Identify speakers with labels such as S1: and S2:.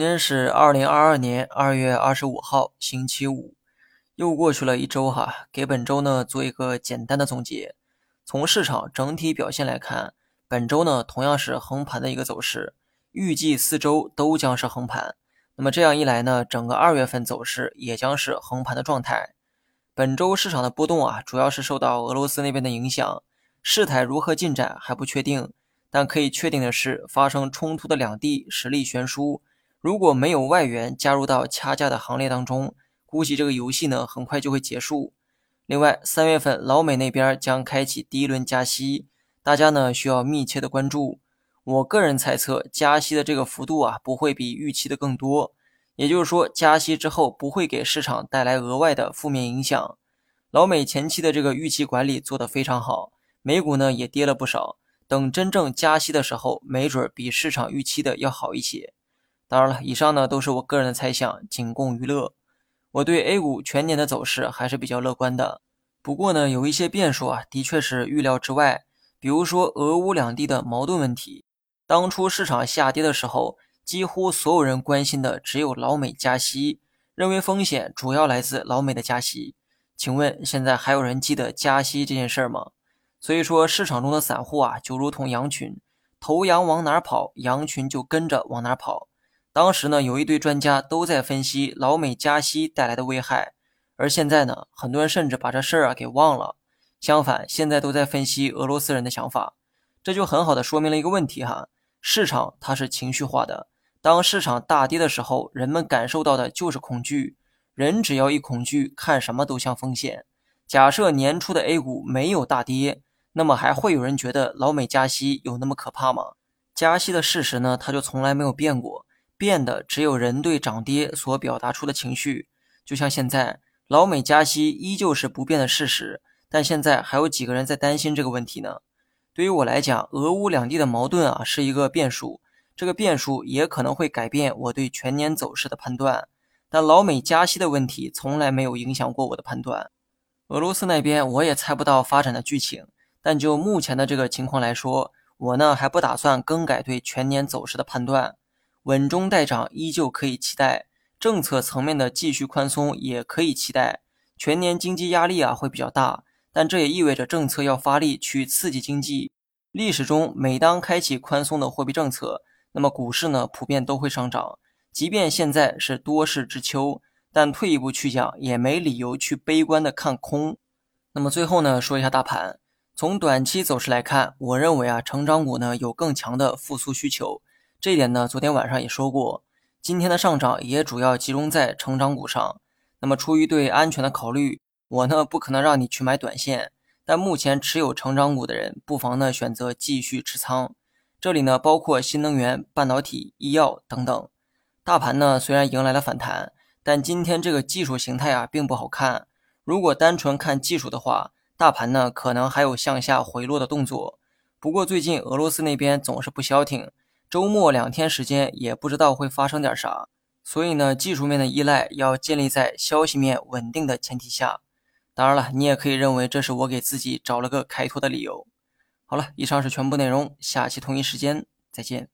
S1: 今天是二零二二年二月二十五号，星期五，又过去了一周哈。给本周呢做一个简单的总结。从市场整体表现来看，本周呢同样是横盘的一个走势，预计四周都将是横盘。那么这样一来呢，整个二月份走势也将是横盘的状态。本周市场的波动啊，主要是受到俄罗斯那边的影响，事态如何进展还不确定。但可以确定的是，发生冲突的两地实力悬殊。如果没有外援加入到掐架的行列当中，估计这个游戏呢很快就会结束。另外，三月份老美那边将开启第一轮加息，大家呢需要密切的关注。我个人猜测，加息的这个幅度啊不会比预期的更多，也就是说，加息之后不会给市场带来额外的负面影响。老美前期的这个预期管理做得非常好，美股呢也跌了不少。等真正加息的时候，没准比市场预期的要好一些。当然了，以上呢都是我个人的猜想，仅供娱乐。我对 A 股全年的走势还是比较乐观的。不过呢，有一些变数啊，的确是预料之外。比如说俄乌两地的矛盾问题。当初市场下跌的时候，几乎所有人关心的只有老美加息，认为风险主要来自老美的加息。请问现在还有人记得加息这件事吗？所以说，市场中的散户啊，就如同羊群，头羊往哪跑，羊群就跟着往哪跑。当时呢，有一堆专家都在分析老美加息带来的危害，而现在呢，很多人甚至把这事儿啊给忘了。相反，现在都在分析俄罗斯人的想法，这就很好的说明了一个问题哈：市场它是情绪化的。当市场大跌的时候，人们感受到的就是恐惧。人只要一恐惧，看什么都像风险。假设年初的 A 股没有大跌，那么还会有人觉得老美加息有那么可怕吗？加息的事实呢，它就从来没有变过。变的只有人对涨跌所表达出的情绪，就像现在老美加息依旧是不变的事实，但现在还有几个人在担心这个问题呢？对于我来讲，俄乌两地的矛盾啊是一个变数，这个变数也可能会改变我对全年走势的判断。但老美加息的问题从来没有影响过我的判断。俄罗斯那边我也猜不到发展的剧情，但就目前的这个情况来说，我呢还不打算更改对全年走势的判断。稳中带涨依旧可以期待，政策层面的继续宽松也可以期待。全年经济压力啊会比较大，但这也意味着政策要发力去刺激经济。历史中每当开启宽松的货币政策，那么股市呢普遍都会上涨。即便现在是多事之秋，但退一步去讲，也没理由去悲观的看空。那么最后呢说一下大盘，从短期走势来看，我认为啊成长股呢有更强的复苏需求。这点呢，昨天晚上也说过，今天的上涨也主要集中在成长股上。那么，出于对安全的考虑，我呢不可能让你去买短线，但目前持有成长股的人，不妨呢选择继续持仓。这里呢包括新能源、半导体、医药等等。大盘呢虽然迎来了反弹，但今天这个技术形态啊并不好看。如果单纯看技术的话，大盘呢可能还有向下回落的动作。不过最近俄罗斯那边总是不消停。周末两天时间也不知道会发生点啥，所以呢，技术面的依赖要建立在消息面稳定的前提下。当然了，你也可以认为这是我给自己找了个开脱的理由。好了，以上是全部内容，下期同一时间再见。